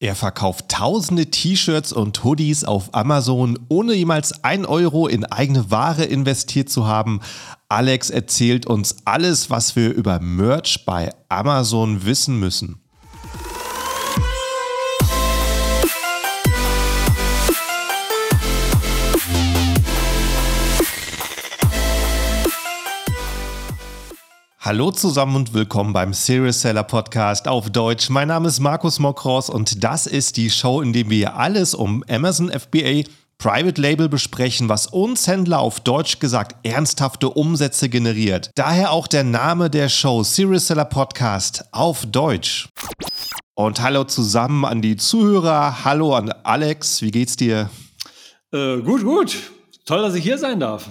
Er verkauft tausende T-Shirts und Hoodies auf Amazon, ohne jemals ein Euro in eigene Ware investiert zu haben. Alex erzählt uns alles, was wir über Merch bei Amazon wissen müssen. Hallo zusammen und willkommen beim Serious Seller Podcast auf Deutsch. Mein Name ist Markus Mokros und das ist die Show, in der wir alles um Amazon FBA Private Label besprechen, was uns Händler auf Deutsch gesagt ernsthafte Umsätze generiert. Daher auch der Name der Show Serious Seller Podcast auf Deutsch. Und hallo zusammen an die Zuhörer. Hallo an Alex. Wie geht's dir? Äh, gut, gut. Toll, dass ich hier sein darf.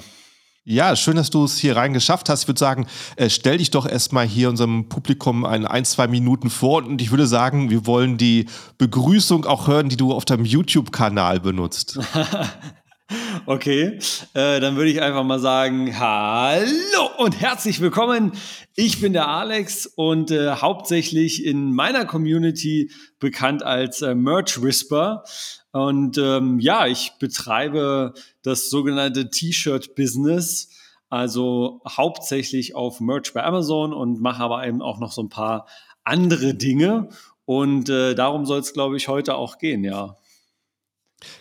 Ja, schön, dass du es hier rein geschafft hast. Ich würde sagen, äh, stell dich doch erstmal hier unserem Publikum ein, ein, zwei Minuten vor und ich würde sagen, wir wollen die Begrüßung auch hören, die du auf deinem YouTube-Kanal benutzt. okay, äh, dann würde ich einfach mal sagen, hallo und herzlich willkommen. Ich bin der Alex und äh, hauptsächlich in meiner Community bekannt als äh, Merch Whisper. Und ähm, ja, ich betreibe das sogenannte T-Shirt-Business, also hauptsächlich auf Merch bei Amazon und mache aber eben auch noch so ein paar andere Dinge. Und äh, darum soll es, glaube ich, heute auch gehen, ja.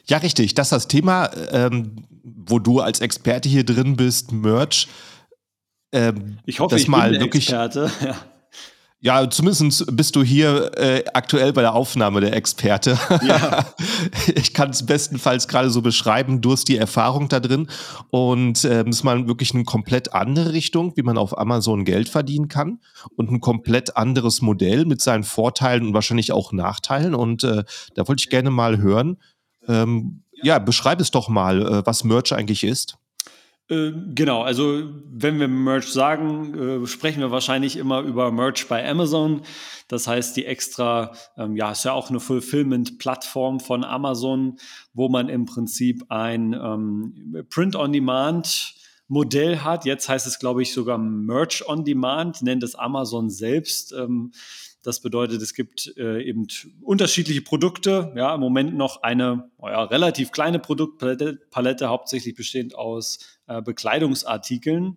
Ja, richtig. Das ist das Thema, ähm, wo du als Experte hier drin bist, Merch. Ähm, ich hoffe, ich mal bin wirklich, Experte. Ja. Ja, zumindest bist du hier äh, aktuell bei der Aufnahme der Experte. Ja. ich kann es bestenfalls gerade so beschreiben, du hast die Erfahrung da drin und äh, ist mal wirklich eine komplett andere Richtung, wie man auf Amazon Geld verdienen kann und ein komplett anderes Modell mit seinen Vorteilen und wahrscheinlich auch Nachteilen und äh, da wollte ich gerne mal hören. Ähm, ja, beschreib es doch mal, äh, was Merch eigentlich ist. Äh, genau, also wenn wir Merch sagen, äh, sprechen wir wahrscheinlich immer über Merch bei Amazon. Das heißt, die extra, ähm, ja, ist ja auch eine Fulfillment-Plattform von Amazon, wo man im Prinzip ein ähm, Print-on-Demand Modell hat. Jetzt heißt es, glaube ich, sogar Merch on Demand, nennt es Amazon selbst. Ähm, das bedeutet, es gibt äh, eben unterschiedliche Produkte. Ja, im Moment noch eine ja, relativ kleine Produktpalette, Palette, hauptsächlich bestehend aus äh, Bekleidungsartikeln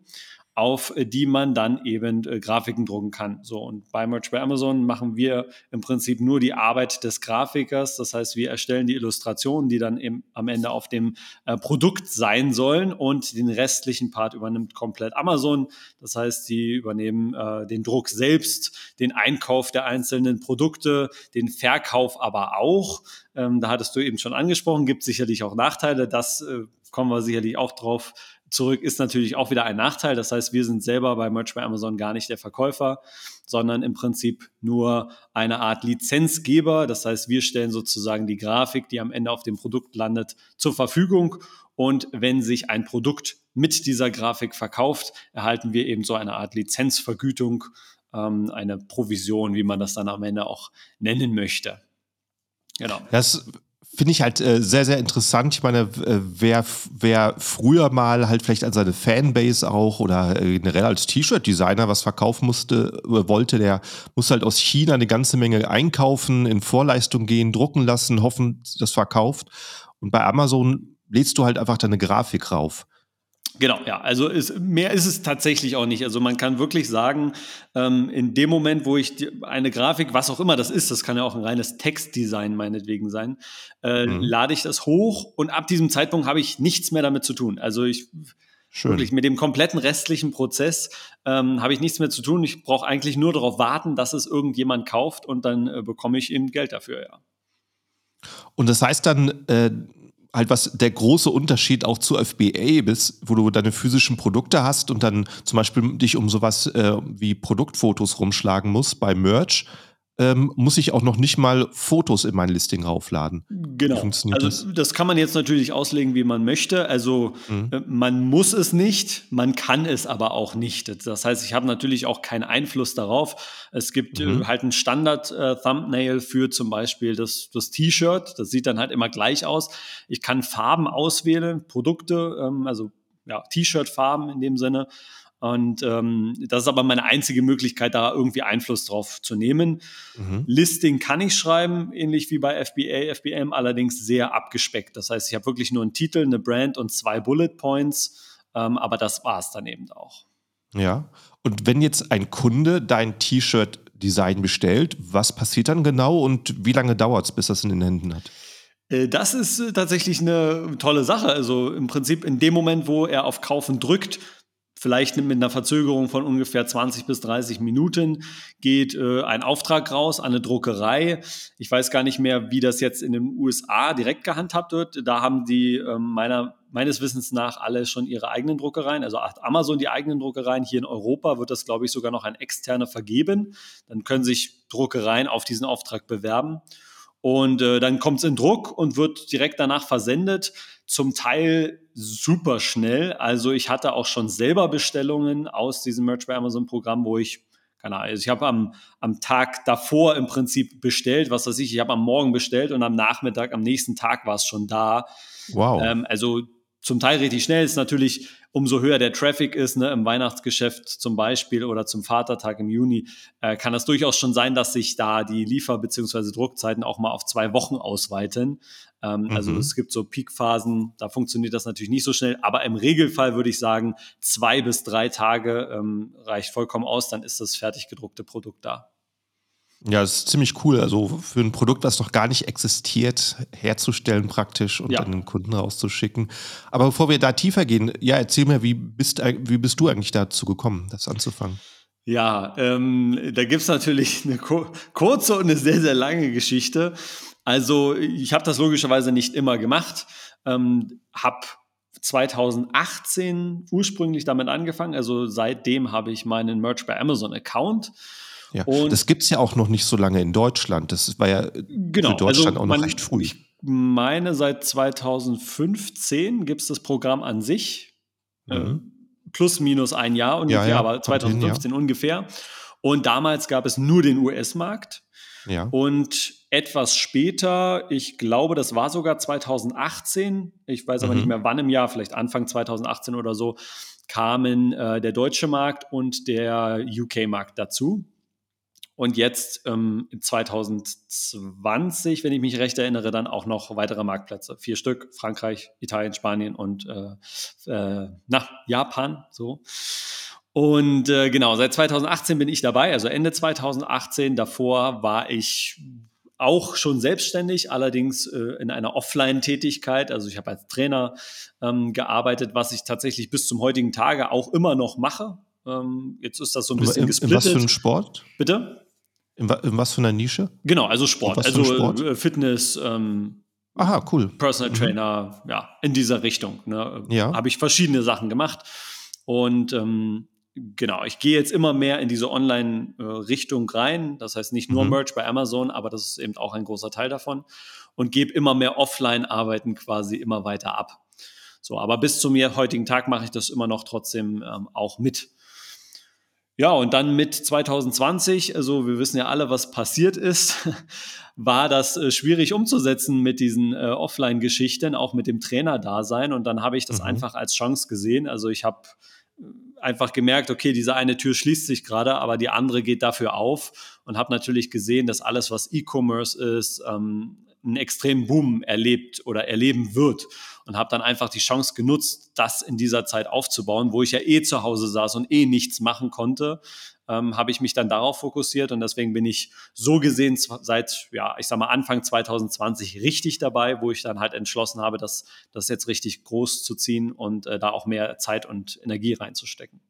auf die man dann eben äh, Grafiken drucken kann. So und bei Merch bei Amazon machen wir im Prinzip nur die Arbeit des Grafikers. Das heißt, wir erstellen die Illustrationen, die dann eben am Ende auf dem äh, Produkt sein sollen und den restlichen Part übernimmt komplett Amazon. Das heißt, die übernehmen äh, den Druck selbst, den Einkauf der einzelnen Produkte, den Verkauf aber auch. Ähm, da hattest du eben schon angesprochen, gibt sicherlich auch Nachteile. Das äh, kommen wir sicherlich auch drauf zurück, ist natürlich auch wieder ein Nachteil. Das heißt, wir sind selber bei Merch bei Amazon gar nicht der Verkäufer, sondern im Prinzip nur eine Art Lizenzgeber. Das heißt, wir stellen sozusagen die Grafik, die am Ende auf dem Produkt landet, zur Verfügung. Und wenn sich ein Produkt mit dieser Grafik verkauft, erhalten wir eben so eine Art Lizenzvergütung, ähm, eine Provision, wie man das dann am Ende auch nennen möchte. Genau. Das finde ich halt äh, sehr, sehr interessant. Ich meine, äh, wer, wer früher mal halt vielleicht an seine Fanbase auch oder äh, generell als T-Shirt-Designer was verkaufen musste, äh, wollte, der muss halt aus China eine ganze Menge einkaufen, in Vorleistung gehen, drucken lassen, hoffen, das verkauft. Und bei Amazon lädst du halt einfach deine Grafik rauf. Genau, ja, also ist, mehr ist es tatsächlich auch nicht. Also man kann wirklich sagen, ähm, in dem Moment, wo ich die, eine Grafik, was auch immer das ist, das kann ja auch ein reines Textdesign meinetwegen sein, äh, mhm. lade ich das hoch und ab diesem Zeitpunkt habe ich nichts mehr damit zu tun. Also ich Schön. wirklich mit dem kompletten restlichen Prozess ähm, habe ich nichts mehr zu tun. Ich brauche eigentlich nur darauf warten, dass es irgendjemand kauft und dann äh, bekomme ich eben Geld dafür, ja. Und das heißt dann, äh, halt was der große Unterschied auch zu FBA ist, wo du deine physischen Produkte hast und dann zum Beispiel dich um sowas äh, wie Produktfotos rumschlagen musst bei Merch, ähm, muss ich auch noch nicht mal Fotos in mein Listing raufladen. Genau. Also das? das? kann man jetzt natürlich auslegen, wie man möchte. Also mhm. äh, man muss es nicht, man kann es aber auch nicht. Das heißt, ich habe natürlich auch keinen Einfluss darauf. Es gibt äh, mhm. halt ein Standard-Thumbnail äh, für zum Beispiel das, das T-Shirt. Das sieht dann halt immer gleich aus. Ich kann Farben auswählen, Produkte, ähm, also ja, T-Shirt-Farben in dem Sinne. Und ähm, das ist aber meine einzige Möglichkeit, da irgendwie Einfluss drauf zu nehmen. Mhm. Listing kann ich schreiben, ähnlich wie bei FBA, FBM, allerdings sehr abgespeckt. Das heißt, ich habe wirklich nur einen Titel, eine Brand und zwei Bullet Points, ähm, aber das war es dann eben auch. Ja. Und wenn jetzt ein Kunde dein T-Shirt-Design bestellt, was passiert dann genau und wie lange dauert es, bis das in den Händen hat? Äh, das ist äh, tatsächlich eine tolle Sache. Also im Prinzip in dem Moment, wo er auf Kaufen drückt, vielleicht mit einer Verzögerung von ungefähr 20 bis 30 Minuten geht äh, ein Auftrag raus an eine Druckerei. Ich weiß gar nicht mehr, wie das jetzt in den USA direkt gehandhabt wird. Da haben die äh, meiner, meines Wissens nach alle schon ihre eigenen Druckereien. Also Amazon die eigenen Druckereien. Hier in Europa wird das, glaube ich, sogar noch ein externer vergeben. Dann können sich Druckereien auf diesen Auftrag bewerben. Und äh, dann kommt es in Druck und wird direkt danach versendet. Zum Teil super schnell. Also ich hatte auch schon selber Bestellungen aus diesem Merch bei Amazon Programm, wo ich keine Ahnung, also ich habe am, am Tag davor im Prinzip bestellt, was weiß ich, ich habe am Morgen bestellt und am Nachmittag, am nächsten Tag war es schon da. Wow. Ähm, also zum Teil richtig schnell. Ist natürlich, umso höher der Traffic ist, ne, im Weihnachtsgeschäft zum Beispiel oder zum Vatertag im Juni, äh, kann das durchaus schon sein, dass sich da die Liefer- bzw. Druckzeiten auch mal auf zwei Wochen ausweiten. Ähm, also mhm. Also es gibt so Peakphasen, da funktioniert das natürlich nicht so schnell, aber im Regelfall würde ich sagen, zwei bis drei Tage ähm, reicht vollkommen aus, dann ist das fertig gedruckte Produkt da. Ja, das ist ziemlich cool. Also für ein Produkt, was noch gar nicht existiert, herzustellen praktisch und ja. an den Kunden rauszuschicken. Aber bevor wir da tiefer gehen, ja, erzähl mir, wie bist, wie bist du eigentlich dazu gekommen, das anzufangen? Ja, ähm, da gibt es natürlich eine kurze und eine sehr, sehr lange Geschichte. Also ich habe das logischerweise nicht immer gemacht, ähm, habe 2018 ursprünglich damit angefangen. Also seitdem habe ich meinen Merch bei Amazon Account ja, und das gibt es ja auch noch nicht so lange in Deutschland. Das war ja genau, für Deutschland also auch noch recht früh. Ich meine, seit 2015 gibt es das Programm an sich. Äh, mhm. Äh, plus, minus ein Jahr ungefähr, ja, ja, aber 2015 hin, ungefähr. Und damals gab es nur den US-Markt. Ja. Und etwas später, ich glaube, das war sogar 2018, ich weiß aber mhm. nicht mehr wann im Jahr, vielleicht Anfang 2018 oder so, kamen äh, der deutsche Markt und der UK-Markt dazu. Und jetzt ähm, 2020, wenn ich mich recht erinnere, dann auch noch weitere Marktplätze. Vier Stück, Frankreich, Italien, Spanien und äh, äh, na, Japan. So. Und äh, genau, seit 2018 bin ich dabei, also Ende 2018. Davor war ich auch schon selbstständig, allerdings äh, in einer Offline-Tätigkeit. Also ich habe als Trainer ähm, gearbeitet, was ich tatsächlich bis zum heutigen Tage auch immer noch mache. Ähm, jetzt ist das so ein bisschen in, gesplittet. In was für ein Sport? Bitte? In, in was für einer Nische? Genau, also Sport, also Sport? Äh, Fitness. Ähm, Aha, cool. Personal mhm. Trainer, ja, in dieser Richtung. Ne? Ja. Habe ich verschiedene Sachen gemacht. Und ähm, genau, ich gehe jetzt immer mehr in diese Online-Richtung rein. Das heißt nicht nur mhm. Merch bei Amazon, aber das ist eben auch ein großer Teil davon. Und gebe immer mehr Offline-Arbeiten quasi immer weiter ab. So, aber bis zum heutigen Tag mache ich das immer noch trotzdem ähm, auch mit. Ja, und dann mit 2020, also wir wissen ja alle, was passiert ist, war das äh, schwierig umzusetzen mit diesen äh, Offline-Geschichten, auch mit dem Trainer-Dasein. Und dann habe ich das mhm. einfach als Chance gesehen. Also ich habe äh, einfach gemerkt, okay, diese eine Tür schließt sich gerade, aber die andere geht dafür auf und habe natürlich gesehen, dass alles, was E-Commerce ist, ähm, einen extremen Boom erlebt oder erleben wird und habe dann einfach die Chance genutzt, das in dieser Zeit aufzubauen, wo ich ja eh zu Hause saß und eh nichts machen konnte, ähm, habe ich mich dann darauf fokussiert und deswegen bin ich so gesehen seit, ja, ich sag mal Anfang 2020 richtig dabei, wo ich dann halt entschlossen habe, das, das jetzt richtig groß zu ziehen und äh, da auch mehr Zeit und Energie reinzustecken.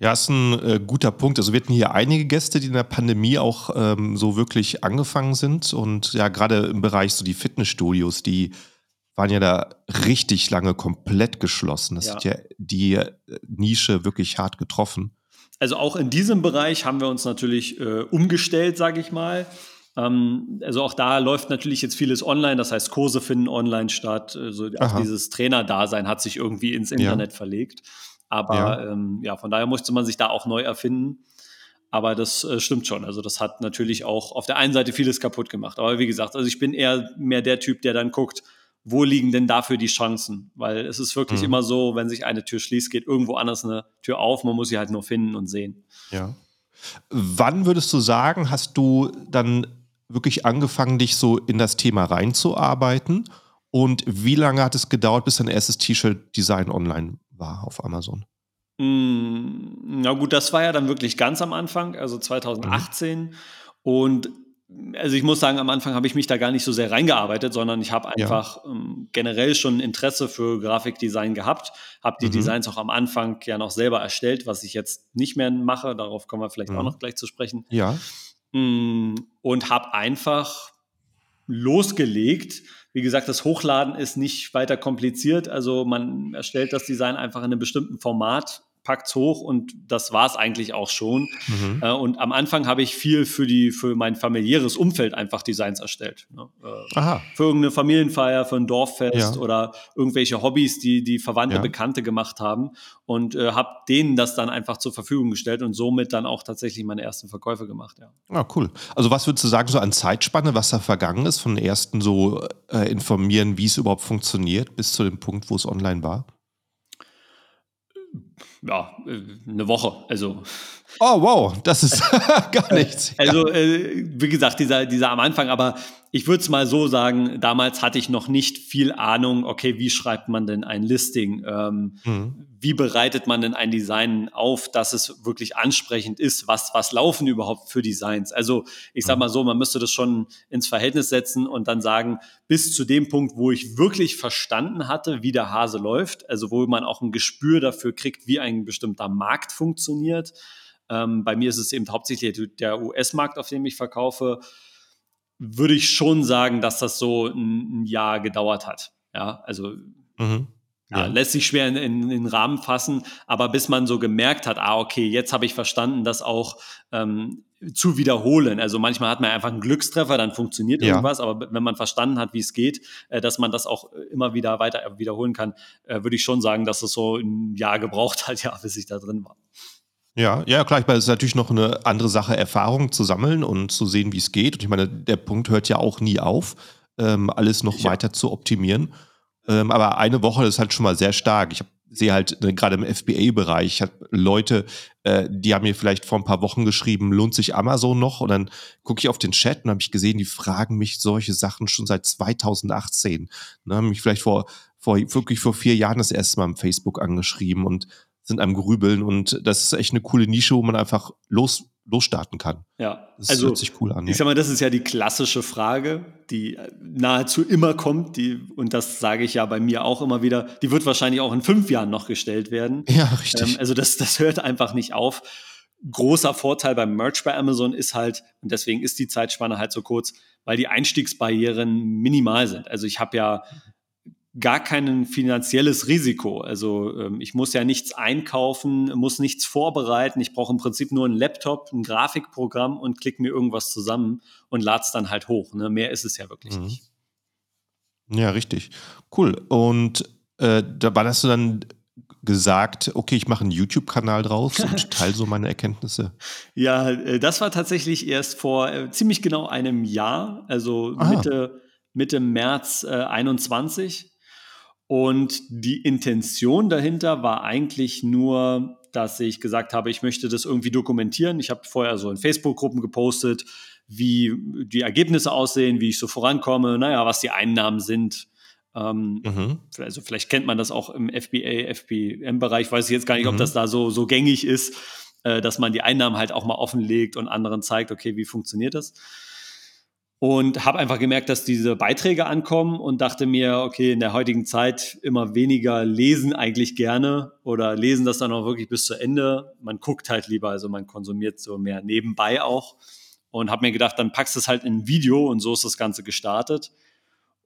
Ja, ist ein äh, guter Punkt. Also wir hatten hier einige Gäste, die in der Pandemie auch ähm, so wirklich angefangen sind. Und ja, gerade im Bereich so die Fitnessstudios, die waren ja da richtig lange komplett geschlossen. Das ja. hat ja die äh, Nische wirklich hart getroffen. Also auch in diesem Bereich haben wir uns natürlich äh, umgestellt, sage ich mal. Ähm, also auch da läuft natürlich jetzt vieles online, das heißt Kurse finden online statt. Also auch dieses Trainer-Dasein hat sich irgendwie ins Internet ja. verlegt. Aber ja. Ähm, ja, von daher musste man sich da auch neu erfinden. Aber das äh, stimmt schon. Also das hat natürlich auch auf der einen Seite vieles kaputt gemacht. Aber wie gesagt, also ich bin eher mehr der Typ, der dann guckt, wo liegen denn dafür die Chancen? Weil es ist wirklich mhm. immer so, wenn sich eine Tür schließt, geht irgendwo anders eine Tür auf. Man muss sie halt nur finden und sehen. Ja. Wann würdest du sagen, hast du dann wirklich angefangen, dich so in das Thema reinzuarbeiten? Und wie lange hat es gedauert, bis dein erstes T-Shirt-Design online war auf Amazon? Mm, na gut, das war ja dann wirklich ganz am Anfang, also 2018. Mhm. Und also ich muss sagen, am Anfang habe ich mich da gar nicht so sehr reingearbeitet, sondern ich habe einfach ja. ähm, generell schon Interesse für Grafikdesign gehabt, habe die mhm. Designs auch am Anfang ja noch selber erstellt, was ich jetzt nicht mehr mache. Darauf kommen wir vielleicht mhm. auch noch gleich zu sprechen. Ja. Mm, und habe einfach losgelegt. Wie gesagt, das Hochladen ist nicht weiter kompliziert. Also man erstellt das Design einfach in einem bestimmten Format packt's hoch und das war's eigentlich auch schon. Mhm. Äh, und am Anfang habe ich viel für die für mein familiäres Umfeld einfach Designs erstellt. Ne? Äh, Aha. Für irgendeine Familienfeier, für ein Dorffest ja. oder irgendwelche Hobbys, die die Verwandte, ja. Bekannte gemacht haben und äh, habe denen das dann einfach zur Verfügung gestellt und somit dann auch tatsächlich meine ersten Verkäufe gemacht. Ja. Ah, cool. Also was würdest du sagen so an Zeitspanne, was da vergangen ist von ersten so äh, informieren, wie es überhaupt funktioniert, bis zu dem Punkt, wo es online war? Ja, eine Woche. Also. Oh, wow, das ist gar nichts. Also, äh, wie gesagt, dieser, dieser am Anfang, aber ich würde es mal so sagen, damals hatte ich noch nicht viel Ahnung, okay, wie schreibt man denn ein Listing? Ähm, mhm. Wie bereitet man denn ein Design auf, dass es wirklich ansprechend ist? Was, was laufen überhaupt für Designs? Also ich sag mhm. mal so, man müsste das schon ins Verhältnis setzen und dann sagen, bis zu dem Punkt, wo ich wirklich verstanden hatte, wie der Hase läuft, also wo man auch ein Gespür dafür kriegt, wie ein bestimmter Markt funktioniert. Ähm, bei mir ist es eben hauptsächlich der US-Markt, auf dem ich verkaufe würde ich schon sagen, dass das so ein, ein Jahr gedauert hat. Ja, also mhm. ja, lässt sich schwer in, in, den Rahmen fassen, aber bis man so gemerkt hat, ah, okay, jetzt habe ich verstanden, das auch ähm, zu wiederholen. Also manchmal hat man einfach einen Glückstreffer, dann funktioniert ja. irgendwas, aber wenn man verstanden hat, wie es geht, äh, dass man das auch immer wieder weiter wiederholen kann, äh, würde ich schon sagen, dass es so ein Jahr gebraucht hat, ja, bis ich da drin war. Ja, ja, klar, ich meine, es ist natürlich noch eine andere Sache, Erfahrung zu sammeln und zu sehen, wie es geht. Und ich meine, der Punkt hört ja auch nie auf, ähm, alles noch ja. weiter zu optimieren. Ähm, aber eine Woche ist halt schon mal sehr stark. Ich sehe halt äh, gerade im FBA-Bereich, ich habe Leute, äh, die haben mir vielleicht vor ein paar Wochen geschrieben, lohnt sich Amazon noch? Und dann gucke ich auf den Chat und habe ich gesehen, die fragen mich solche Sachen schon seit 2018. Ne, haben mich vielleicht vor, vor wirklich vor vier Jahren das erste Mal im Facebook angeschrieben und sind am Grübeln und das ist echt eine coole Nische, wo man einfach los, losstarten kann. Ja, das also, hört sich cool an. Ich ja. sag mal, das ist ja die klassische Frage, die nahezu immer kommt, die, und das sage ich ja bei mir auch immer wieder, die wird wahrscheinlich auch in fünf Jahren noch gestellt werden. Ja, richtig. Ähm, also das, das hört einfach nicht auf. Großer Vorteil beim Merch bei Amazon ist halt, und deswegen ist die Zeitspanne halt so kurz, weil die Einstiegsbarrieren minimal sind. Also ich habe ja gar kein finanzielles Risiko. Also ähm, ich muss ja nichts einkaufen, muss nichts vorbereiten. Ich brauche im Prinzip nur einen Laptop, ein Grafikprogramm und klicke mir irgendwas zusammen und lade es dann halt hoch. Ne? Mehr ist es ja wirklich mhm. nicht. Ja, richtig. Cool. Und äh, da war das du dann gesagt, okay, ich mache einen YouTube-Kanal draus und teile so meine Erkenntnisse? Ja, äh, das war tatsächlich erst vor äh, ziemlich genau einem Jahr, also Mitte, Mitte März äh, 21 und die Intention dahinter war eigentlich nur, dass ich gesagt habe, ich möchte das irgendwie dokumentieren. Ich habe vorher so in Facebook-Gruppen gepostet, wie die Ergebnisse aussehen, wie ich so vorankomme, naja, was die Einnahmen sind. Ähm, mhm. Also vielleicht kennt man das auch im FBA, FBM-Bereich. Weiß ich jetzt gar nicht, mhm. ob das da so, so gängig ist, äh, dass man die Einnahmen halt auch mal offenlegt und anderen zeigt, okay, wie funktioniert das? Und habe einfach gemerkt, dass diese Beiträge ankommen und dachte mir, okay, in der heutigen Zeit immer weniger lesen eigentlich gerne oder lesen das dann auch wirklich bis zu Ende. Man guckt halt lieber, also man konsumiert so mehr nebenbei auch und habe mir gedacht, dann packst du es halt in ein Video und so ist das Ganze gestartet.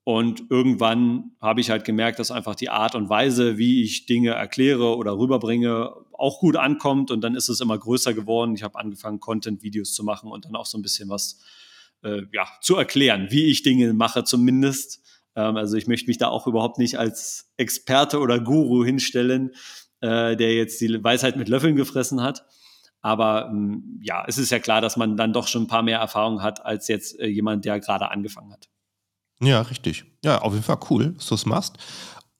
Und irgendwann habe ich halt gemerkt, dass einfach die Art und Weise, wie ich Dinge erkläre oder rüberbringe, auch gut ankommt. Und dann ist es immer größer geworden. Ich habe angefangen, Content-Videos zu machen und dann auch so ein bisschen was äh, ja, zu erklären, wie ich Dinge mache zumindest. Ähm, also ich möchte mich da auch überhaupt nicht als Experte oder Guru hinstellen, äh, der jetzt die Weisheit mit Löffeln gefressen hat. Aber ähm, ja, es ist ja klar, dass man dann doch schon ein paar mehr Erfahrungen hat als jetzt äh, jemand, der gerade angefangen hat. Ja, richtig. Ja, auf jeden Fall cool, dass du es machst.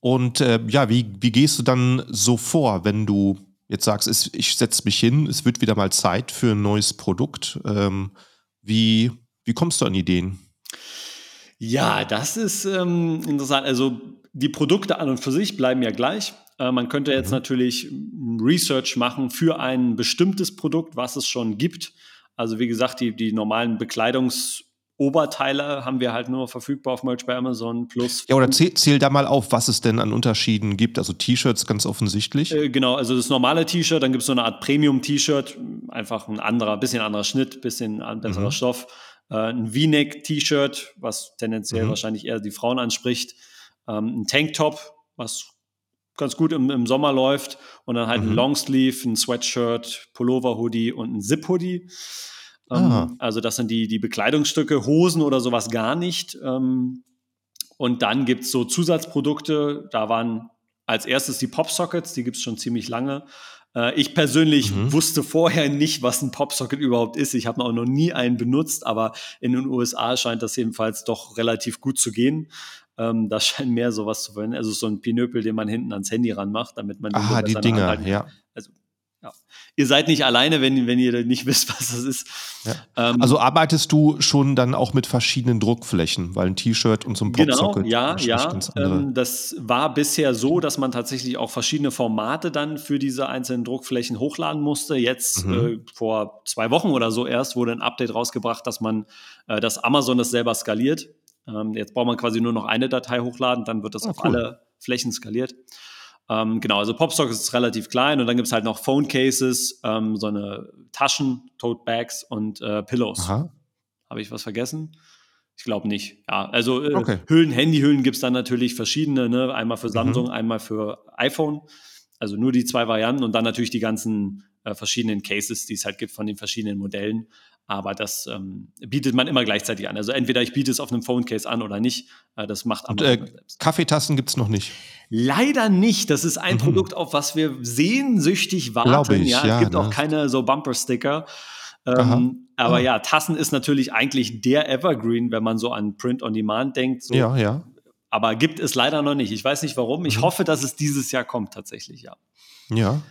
Und äh, ja, wie, wie gehst du dann so vor, wenn du jetzt sagst, es, ich setze mich hin, es wird wieder mal Zeit für ein neues Produkt? Ähm, wie, wie kommst du an Ideen? Ja, das ist ähm, interessant. Also die Produkte an und für sich bleiben ja gleich. Äh, man könnte jetzt mhm. natürlich Research machen für ein bestimmtes Produkt, was es schon gibt. Also wie gesagt, die, die normalen Bekleidungs- Oberteile haben wir halt nur verfügbar auf Merch bei Amazon plus. Ja, oder zähl, zähl, da mal auf, was es denn an Unterschieden gibt. Also T-Shirts ganz offensichtlich. Äh, genau, also das normale T-Shirt, dann gibt es so eine Art Premium-T-Shirt, einfach ein anderer, bisschen anderer Schnitt, bisschen ein besserer mhm. Stoff. Äh, ein V-Neck-T-Shirt, was tendenziell mhm. wahrscheinlich eher die Frauen anspricht. Ähm, ein Tanktop, was ganz gut im, im, Sommer läuft. Und dann halt mhm. ein Longsleeve, ein Sweatshirt, Pullover-Hoodie und ein Zip-Hoodie. Ähm, also das sind die, die Bekleidungsstücke, Hosen oder sowas gar nicht. Ähm, und dann gibt es so Zusatzprodukte, da waren als erstes die Popsockets, die gibt es schon ziemlich lange. Äh, ich persönlich mhm. wusste vorher nicht, was ein Popsocket überhaupt ist. Ich habe auch noch nie einen benutzt, aber in den USA scheint das jedenfalls doch relativ gut zu gehen. Ähm, da scheint mehr sowas zu wollen. Also so ein Pinöpel, den man hinten ans Handy ranmacht, damit man Ah, die Dinger, ja. Ja. Ihr seid nicht alleine, wenn, wenn ihr nicht wisst, was das ist. Ja. Ähm, also arbeitest du schon dann auch mit verschiedenen Druckflächen, weil ein T-Shirt und so ein Popsocket. Genau, ja, ja. Ähm, das war bisher so, dass man tatsächlich auch verschiedene Formate dann für diese einzelnen Druckflächen hochladen musste. Jetzt mhm. äh, vor zwei Wochen oder so erst wurde ein Update rausgebracht, dass man, äh, dass Amazon das selber skaliert. Ähm, jetzt braucht man quasi nur noch eine Datei hochladen, dann wird das oh, auf cool. alle Flächen skaliert. Ähm, genau, also Popstock ist relativ klein und dann gibt es halt noch Phone Cases, ähm, so eine Taschen, Tote Bags und äh, Pillows. Habe ich was vergessen? Ich glaube nicht. Ja, also äh, okay. Hüllen, Handyhüllen gibt es dann natürlich verschiedene, ne? einmal für Samsung, mhm. einmal für iPhone. Also nur die zwei Varianten und dann natürlich die ganzen äh, verschiedenen Cases, die es halt gibt von den verschiedenen Modellen. Aber das ähm, bietet man immer gleichzeitig an. Also entweder ich biete es auf einem Phone Case an oder nicht. Äh, das macht aber äh, Kaffeetassen gibt es noch nicht. Leider nicht. Das ist ein mhm. Produkt, auf was wir sehnsüchtig warten. Ich, ja, es gibt ne? auch keine so Bumper-Sticker. Ähm, aber oh. ja, Tassen ist natürlich eigentlich der Evergreen, wenn man so an Print on Demand denkt. So. Ja, ja. Aber gibt es leider noch nicht. Ich weiß nicht warum. Ich mhm. hoffe, dass es dieses Jahr kommt tatsächlich, ja. Ja.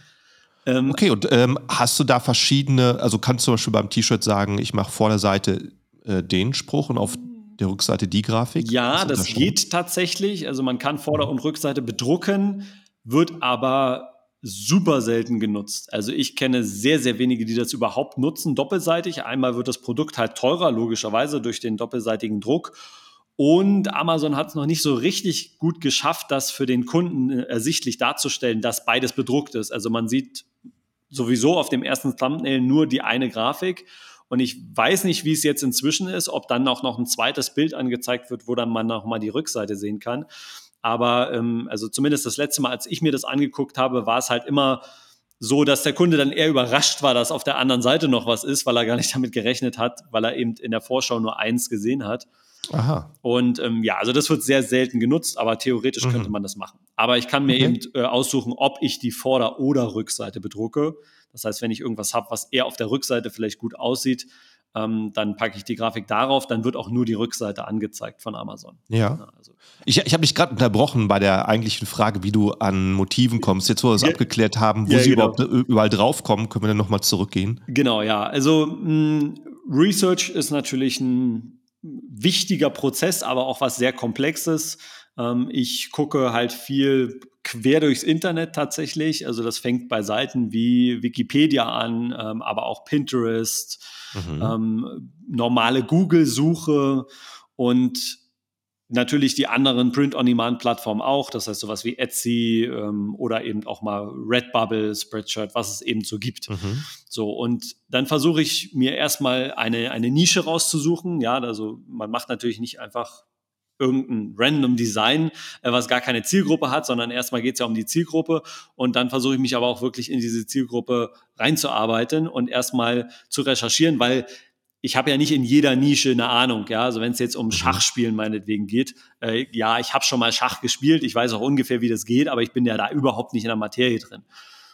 Ähm, okay, und ähm, hast du da verschiedene, also kannst du zum Beispiel beim T-Shirt sagen, ich mache vor der Seite äh, den Spruch und auf der Rückseite die Grafik? Ja, das geht tatsächlich. Also man kann Vorder- und Rückseite bedrucken, wird aber super selten genutzt. Also ich kenne sehr, sehr wenige, die das überhaupt nutzen, doppelseitig. Einmal wird das Produkt halt teurer, logischerweise durch den doppelseitigen Druck. Und Amazon hat es noch nicht so richtig gut geschafft, das für den Kunden äh, ersichtlich darzustellen, dass beides bedruckt ist. Also man sieht sowieso auf dem ersten Thumbnail nur die eine Grafik. Und ich weiß nicht, wie es jetzt inzwischen ist, ob dann auch noch ein zweites Bild angezeigt wird, wo dann man noch mal die Rückseite sehen kann. Aber ähm, also zumindest das letzte Mal, als ich mir das angeguckt habe, war es halt immer so, dass der Kunde dann eher überrascht war, dass auf der anderen Seite noch was ist, weil er gar nicht damit gerechnet hat, weil er eben in der Vorschau nur eins gesehen hat. Aha. Und ähm, ja, also das wird sehr selten genutzt, aber theoretisch mhm. könnte man das machen. Aber ich kann mir okay. eben äh, aussuchen, ob ich die Vorder- oder Rückseite bedrucke. Das heißt, wenn ich irgendwas habe, was eher auf der Rückseite vielleicht gut aussieht, ähm, dann packe ich die Grafik darauf, dann wird auch nur die Rückseite angezeigt von Amazon. Ja. Also. Ich, ich habe mich gerade unterbrochen bei der eigentlichen Frage, wie du an Motiven kommst. Jetzt, wo wir es ja. abgeklärt haben, wo ja, sie genau. überhaupt überall draufkommen, können wir dann nochmal zurückgehen. Genau, ja. Also mh, hm, Research ist natürlich ein wichtiger Prozess, aber auch was sehr Komplexes. Ähm, ich gucke halt viel quer durchs Internet tatsächlich. Also das fängt bei Seiten wie Wikipedia an, ähm, aber auch Pinterest, mhm. ähm, normale Google-Suche und Natürlich die anderen Print-on-Demand-Plattformen auch, das heißt sowas wie Etsy ähm, oder eben auch mal Redbubble, Spreadshirt, was es eben so gibt. Mhm. So, und dann versuche ich mir erstmal eine, eine Nische rauszusuchen. Ja, also man macht natürlich nicht einfach irgendein random Design, äh, was gar keine Zielgruppe hat, sondern erstmal geht es ja um die Zielgruppe und dann versuche ich mich aber auch wirklich in diese Zielgruppe reinzuarbeiten und erstmal zu recherchieren, weil ich habe ja nicht in jeder Nische eine Ahnung, ja. Also wenn es jetzt um mhm. Schachspielen meinetwegen geht, äh, ja, ich habe schon mal Schach gespielt, ich weiß auch ungefähr, wie das geht, aber ich bin ja da überhaupt nicht in der Materie drin.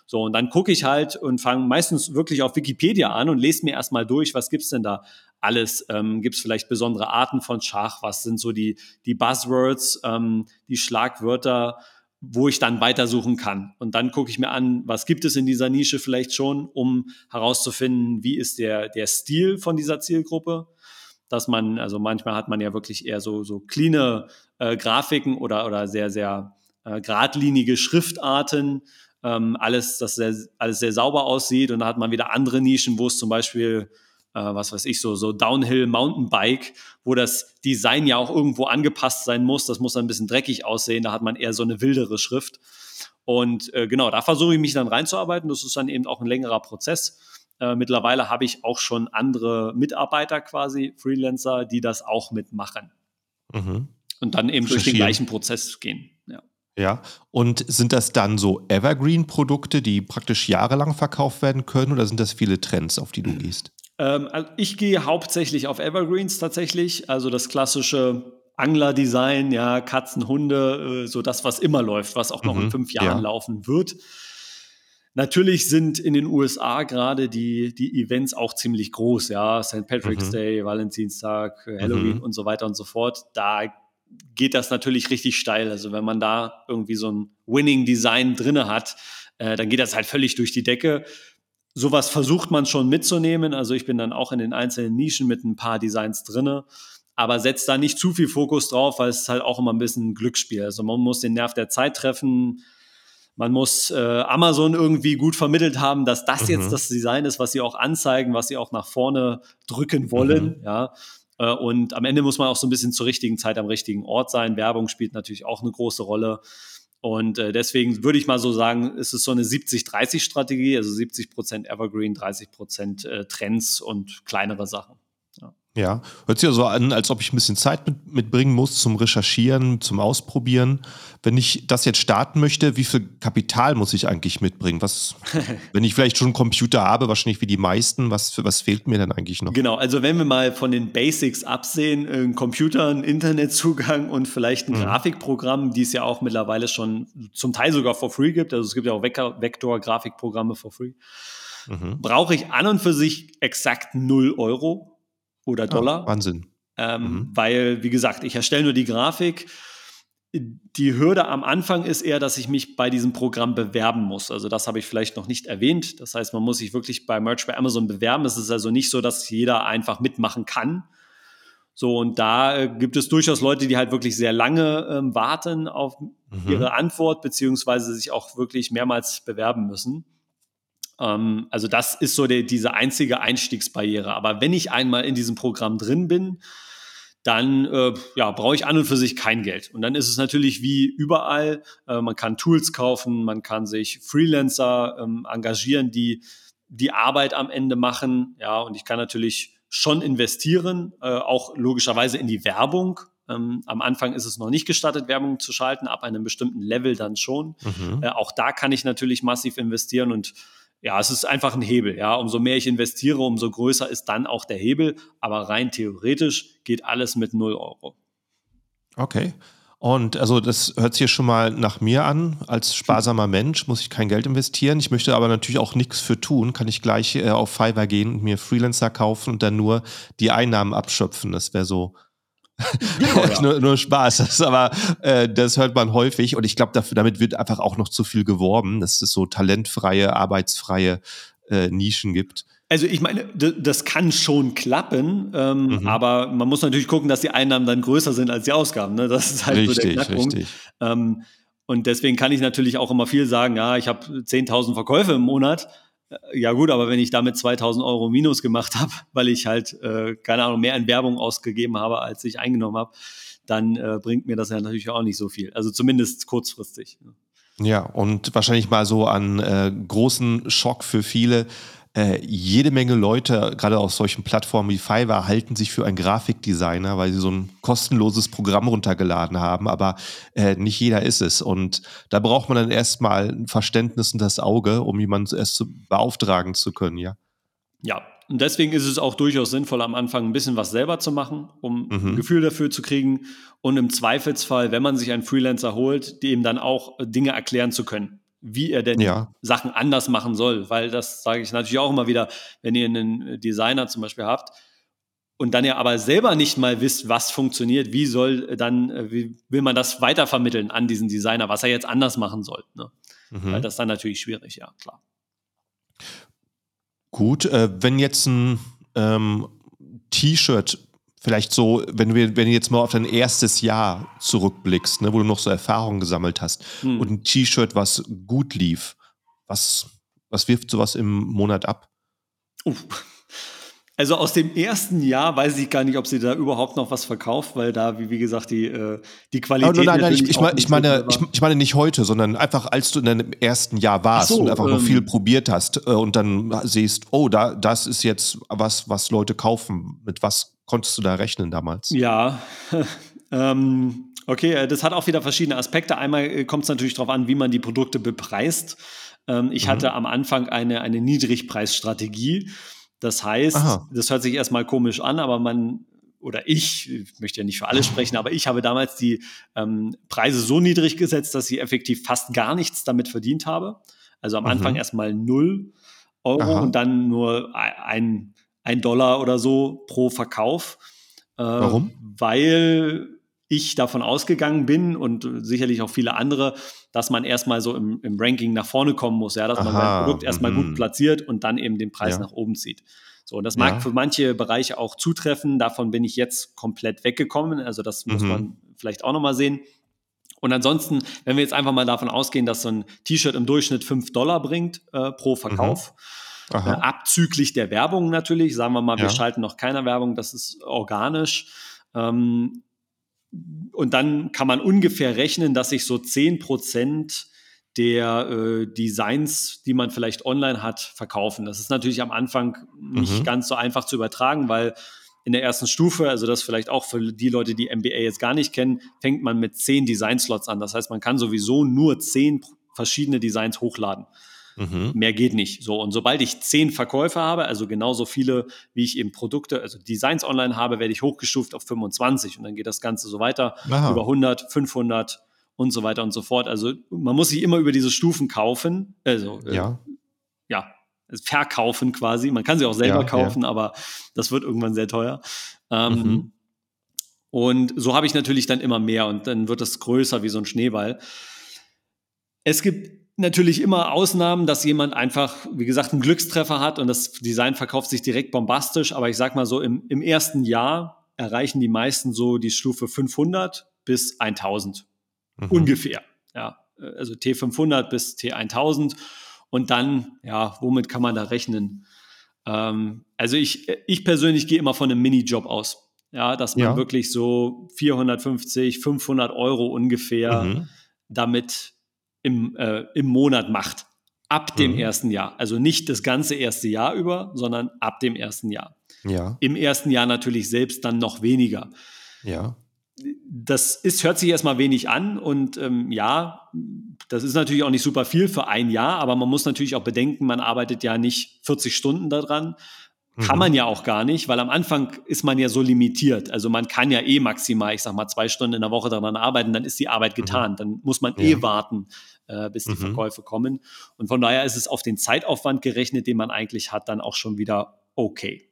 So, und dann gucke ich halt und fange meistens wirklich auf Wikipedia an und lese mir erstmal durch, was gibt's denn da alles? Ähm, Gibt es vielleicht besondere Arten von Schach? Was sind so die, die Buzzwords, ähm, die Schlagwörter, wo ich dann weitersuchen kann? Und dann gucke ich mir an, was gibt es in dieser Nische vielleicht schon, um herauszufinden, wie ist der, der Stil von dieser Zielgruppe? Dass man, also manchmal hat man ja wirklich eher so, so cleane äh, Grafiken oder, oder sehr, sehr äh, geradlinige Schriftarten. Ähm, alles, das sehr, alles sehr sauber aussieht. Und da hat man wieder andere Nischen, wo es zum Beispiel äh, was weiß ich, so, so Downhill Mountainbike, wo das Design ja auch irgendwo angepasst sein muss. Das muss dann ein bisschen dreckig aussehen. Da hat man eher so eine wildere Schrift. Und äh, genau, da versuche ich mich dann reinzuarbeiten. Das ist dann eben auch ein längerer Prozess. Äh, mittlerweile habe ich auch schon andere Mitarbeiter quasi, Freelancer, die das auch mitmachen. Mhm. Und dann eben durch den gleichen Prozess gehen. Ja. Ja, und sind das dann so Evergreen-Produkte, die praktisch jahrelang verkauft werden können, oder sind das viele Trends, auf die du gehst? Ähm, also ich gehe hauptsächlich auf Evergreens tatsächlich, also das klassische Angler-Design, ja, Katzen, Hunde, äh, so das, was immer läuft, was auch noch mhm, in fünf Jahren ja. laufen wird. Natürlich sind in den USA gerade die, die Events auch ziemlich groß, ja, St. Patrick's mhm. Day, Valentinstag, Halloween mhm. und so weiter und so fort. Da geht das natürlich richtig steil. Also wenn man da irgendwie so ein Winning Design drinne hat, äh, dann geht das halt völlig durch die Decke sowas versucht man schon mitzunehmen. Also ich bin dann auch in den einzelnen Nischen mit ein paar Designs drinne, aber setzt da nicht zu viel Fokus drauf, weil es ist halt auch immer ein bisschen ein Glücksspiel. Also man muss den Nerv der Zeit treffen. Man muss äh, Amazon irgendwie gut vermittelt haben, dass das mhm. jetzt das Design ist, was sie auch anzeigen, was sie auch nach vorne drücken wollen. Mhm. Ja. Äh, und am Ende muss man auch so ein bisschen zur richtigen Zeit am richtigen Ort sein. Werbung spielt natürlich auch eine große Rolle. Und äh, deswegen würde ich mal so sagen, ist es so eine 70-30-Strategie, also 70 Prozent Evergreen, 30 Prozent äh, Trends und kleinere Sachen. Ja, hört sich ja so an, als ob ich ein bisschen Zeit mit, mitbringen muss zum Recherchieren, zum Ausprobieren. Wenn ich das jetzt starten möchte, wie viel Kapital muss ich eigentlich mitbringen? Was, wenn ich vielleicht schon einen Computer habe, wahrscheinlich wie die meisten, was, was fehlt mir dann eigentlich noch? Genau, also wenn wir mal von den Basics absehen, ein Computer, ein Internetzugang und vielleicht ein mhm. Grafikprogramm, die es ja auch mittlerweile schon zum Teil sogar for free gibt, also es gibt ja auch Vektor-Grafikprogramme for free, mhm. brauche ich an und für sich exakt 0 Euro oder Dollar. Ja, Wahnsinn. Ähm, mhm. Weil, wie gesagt, ich erstelle nur die Grafik. Die Hürde am Anfang ist eher, dass ich mich bei diesem Programm bewerben muss. Also das habe ich vielleicht noch nicht erwähnt. Das heißt, man muss sich wirklich bei Merch bei Amazon bewerben. Es ist also nicht so, dass jeder einfach mitmachen kann. So, und da äh, gibt es durchaus Leute, die halt wirklich sehr lange ähm, warten auf mhm. ihre Antwort, beziehungsweise sich auch wirklich mehrmals bewerben müssen. Ähm, also das ist so der, diese einzige Einstiegsbarriere. Aber wenn ich einmal in diesem Programm drin bin, dann äh, ja, brauche ich an und für sich kein Geld. Und dann ist es natürlich wie überall, äh, man kann Tools kaufen, man kann sich Freelancer ähm, engagieren, die die Arbeit am Ende machen. Ja, und ich kann natürlich schon investieren, äh, auch logischerweise in die Werbung. Ähm, am Anfang ist es noch nicht gestattet, Werbung zu schalten, ab einem bestimmten Level dann schon. Mhm. Äh, auch da kann ich natürlich massiv investieren und ja, es ist einfach ein Hebel. Ja, umso mehr ich investiere, umso größer ist dann auch der Hebel. Aber rein theoretisch geht alles mit 0 Euro. Okay. Und also das hört sich hier schon mal nach mir an. Als sparsamer Mensch muss ich kein Geld investieren. Ich möchte aber natürlich auch nichts für tun. Kann ich gleich äh, auf Fiverr gehen und mir Freelancer kaufen und dann nur die Einnahmen abschöpfen. Das wäre so Genau, ja. nur, nur, Spaß. Das aber äh, das hört man häufig und ich glaube, damit wird einfach auch noch zu viel geworben, dass es so talentfreie, arbeitsfreie äh, Nischen gibt. Also ich meine, das kann schon klappen, ähm, mhm. aber man muss natürlich gucken, dass die Einnahmen dann größer sind als die Ausgaben. Ne? Das ist halt richtig, so der Knackpunkt. Richtig. Ähm, und deswegen kann ich natürlich auch immer viel sagen, ja, ich habe 10.000 Verkäufe im Monat, ja gut, aber wenn ich damit 2000 Euro Minus gemacht habe, weil ich halt, äh, keine Ahnung, mehr in Werbung ausgegeben habe, als ich eingenommen habe, dann äh, bringt mir das ja natürlich auch nicht so viel. Also zumindest kurzfristig. Ja, und wahrscheinlich mal so an äh, großen Schock für viele äh, jede Menge Leute, gerade auf solchen Plattformen wie Fiverr, halten sich für einen Grafikdesigner, weil sie so ein kostenloses Programm runtergeladen haben, aber äh, nicht jeder ist es. Und da braucht man dann erstmal ein Verständnis und das Auge, um jemanden erst zu beauftragen zu können, ja. Ja, und deswegen ist es auch durchaus sinnvoll, am Anfang ein bisschen was selber zu machen, um mhm. ein Gefühl dafür zu kriegen und im Zweifelsfall, wenn man sich einen Freelancer holt, die ihm dann auch Dinge erklären zu können. Wie er denn ja. Sachen anders machen soll. Weil das sage ich natürlich auch immer wieder, wenn ihr einen Designer zum Beispiel habt und dann ja aber selber nicht mal wisst, was funktioniert, wie soll dann, äh, wie will man das weitervermitteln an diesen Designer, was er jetzt anders machen soll. Ne? Mhm. Weil das dann natürlich schwierig, ja, klar. Gut, äh, wenn jetzt ein ähm, T-Shirt vielleicht so, wenn wir, wenn du jetzt mal auf dein erstes Jahr zurückblickst, ne, wo du noch so Erfahrungen gesammelt hast hm. und ein T-Shirt, was gut lief, was, was wirft sowas im Monat ab? Uff. Also aus dem ersten Jahr weiß ich gar nicht, ob sie da überhaupt noch was verkauft, weil da, wie, wie gesagt, die, äh, die Qualität. Oh, nein, nein, ich, ich, meine, ich, meine, ich, ich, meine nicht heute, sondern einfach, als du in deinem ersten Jahr warst so, und einfach ähm, noch viel probiert hast äh, und dann siehst, oh, da, das ist jetzt was, was Leute kaufen. Mit was konntest du da rechnen damals? Ja, ähm, okay, äh, das hat auch wieder verschiedene Aspekte. Einmal äh, kommt es natürlich darauf an, wie man die Produkte bepreist. Ähm, ich mhm. hatte am Anfang eine, eine Niedrigpreisstrategie. Das heißt, Aha. das hört sich erstmal komisch an, aber man oder ich, ich möchte ja nicht für alle sprechen, aber ich habe damals die ähm, Preise so niedrig gesetzt, dass ich effektiv fast gar nichts damit verdient habe. Also am mhm. Anfang erstmal 0 Euro Aha. und dann nur ein, ein Dollar oder so pro Verkauf. Äh, Warum? Weil ich davon ausgegangen bin und sicherlich auch viele andere, dass man erstmal so im, im Ranking nach vorne kommen muss, ja, dass Aha, man sein Produkt erstmal mm. gut mhm. platziert und dann eben den Preis ja. nach oben zieht. So, und das mag ja. für manche Bereiche auch zutreffen. Davon bin ich jetzt komplett weggekommen. Also das muss mhm. man vielleicht auch nochmal sehen. Und ansonsten, wenn wir jetzt einfach mal davon ausgehen, dass so ein T-Shirt im Durchschnitt 5 Dollar bringt äh, pro Verkauf, mhm. Äh, abzüglich der Werbung natürlich, sagen wir mal, ja. wir schalten noch keine Werbung, das ist organisch. Ähm, und dann kann man ungefähr rechnen, dass sich so 10 Prozent der äh, Designs, die man vielleicht online hat, verkaufen. Das ist natürlich am Anfang nicht mhm. ganz so einfach zu übertragen, weil in der ersten Stufe, also das vielleicht auch für die Leute, die MBA jetzt gar nicht kennen, fängt man mit zehn Design-Slots an. Das heißt, man kann sowieso nur zehn verschiedene Designs hochladen. Mhm. Mehr geht nicht. So, und sobald ich zehn Verkäufe habe, also genauso viele, wie ich eben Produkte, also Designs online habe, werde ich hochgestuft auf 25 und dann geht das Ganze so weiter Aha. über 100, 500 und so weiter und so fort. Also man muss sich immer über diese Stufen kaufen, also äh, ja, ja verkaufen quasi. Man kann sie auch selber ja, kaufen, ja. aber das wird irgendwann sehr teuer. Ähm, mhm. Und so habe ich natürlich dann immer mehr und dann wird es größer wie so ein Schneeball. Es gibt natürlich immer Ausnahmen, dass jemand einfach, wie gesagt, einen Glückstreffer hat und das Design verkauft sich direkt bombastisch. Aber ich sag mal so, im, im ersten Jahr erreichen die meisten so die Stufe 500 bis 1000 mhm. ungefähr. Ja, also T500 bis T1000 und dann, ja, womit kann man da rechnen? Ähm, also ich, ich persönlich gehe immer von einem Minijob aus. Ja, dass man ja. wirklich so 450, 500 Euro ungefähr mhm. damit im, äh, im Monat macht. Ab dem mhm. ersten Jahr. Also nicht das ganze erste Jahr über, sondern ab dem ersten Jahr. Ja. Im ersten Jahr natürlich selbst dann noch weniger. Ja. Das ist, hört sich erstmal wenig an und ähm, ja, das ist natürlich auch nicht super viel für ein Jahr, aber man muss natürlich auch bedenken, man arbeitet ja nicht 40 Stunden daran, kann mhm. man ja auch gar nicht, weil am Anfang ist man ja so limitiert. Also man kann ja eh maximal, ich sag mal, zwei Stunden in der Woche daran arbeiten, dann ist die Arbeit mhm. getan. Mhm. Dann muss man eh ja. eh warten, äh, bis die mhm. Verkäufe kommen. Und von daher ist es auf den Zeitaufwand gerechnet, den man eigentlich hat, dann auch schon wieder okay.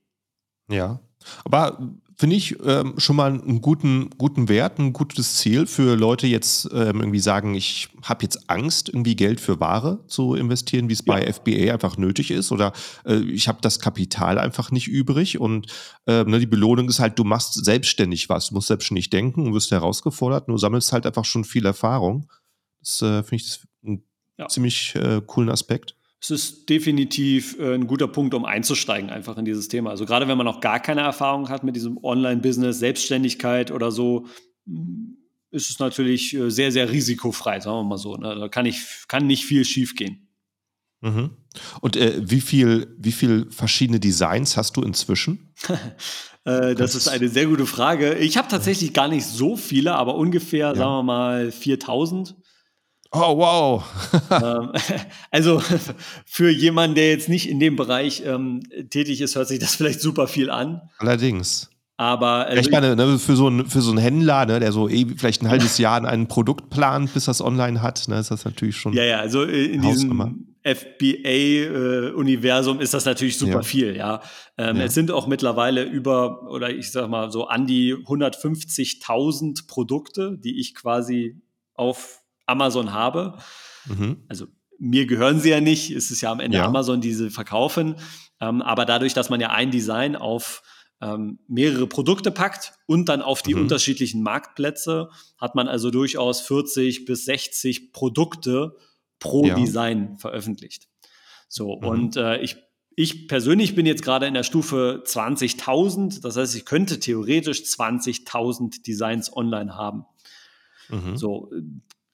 Ja. Aber finde ich ähm, schon mal einen guten, guten Wert, ein gutes Ziel für Leute jetzt ähm, irgendwie sagen, ich habe jetzt Angst, irgendwie Geld für Ware zu investieren, wie es ja. bei FBA einfach nötig ist oder äh, ich habe das Kapital einfach nicht übrig und äh, ne, die Belohnung ist halt, du machst selbstständig was, du musst selbstständig denken und wirst herausgefordert, du sammelst halt einfach schon viel Erfahrung. Das äh, finde ich einen ja. ziemlich äh, coolen Aspekt es ist definitiv äh, ein guter Punkt, um einzusteigen einfach in dieses Thema. Also gerade wenn man noch gar keine Erfahrung hat mit diesem Online-Business, Selbstständigkeit oder so, mm, ist es natürlich äh, sehr, sehr risikofrei, sagen wir mal so. Ne? Da kann, ich, kann nicht viel schiefgehen. Mhm. Und äh, wie, viel, wie viel verschiedene Designs hast du inzwischen? äh, das ist eine sehr gute Frage. Ich habe tatsächlich gar nicht so viele, aber ungefähr, ja. sagen wir mal, 4000. Oh, wow. ähm, also für jemanden, der jetzt nicht in dem Bereich ähm, tätig ist, hört sich das vielleicht super viel an. Allerdings. Aber also ich meine, ne, für, so ein, für so einen Händler, ne, der so eh vielleicht ein halbes Jahr ein Produkt plant, bis das online hat, ne, ist das natürlich schon. Ja, ja, also in diesem FBA-Universum äh, ist das natürlich super ja. viel, ja. Ähm, ja. Es sind auch mittlerweile über, oder ich sag mal so an die 150.000 Produkte, die ich quasi auf Amazon habe. Mhm. Also mir gehören sie ja nicht, es ist ja am Ende ja. Amazon, die sie verkaufen. Ähm, aber dadurch, dass man ja ein Design auf ähm, mehrere Produkte packt und dann auf die mhm. unterschiedlichen Marktplätze, hat man also durchaus 40 bis 60 Produkte pro ja. Design veröffentlicht. So, mhm. und äh, ich, ich persönlich bin jetzt gerade in der Stufe 20.000, das heißt, ich könnte theoretisch 20.000 Designs online haben. Mhm. So,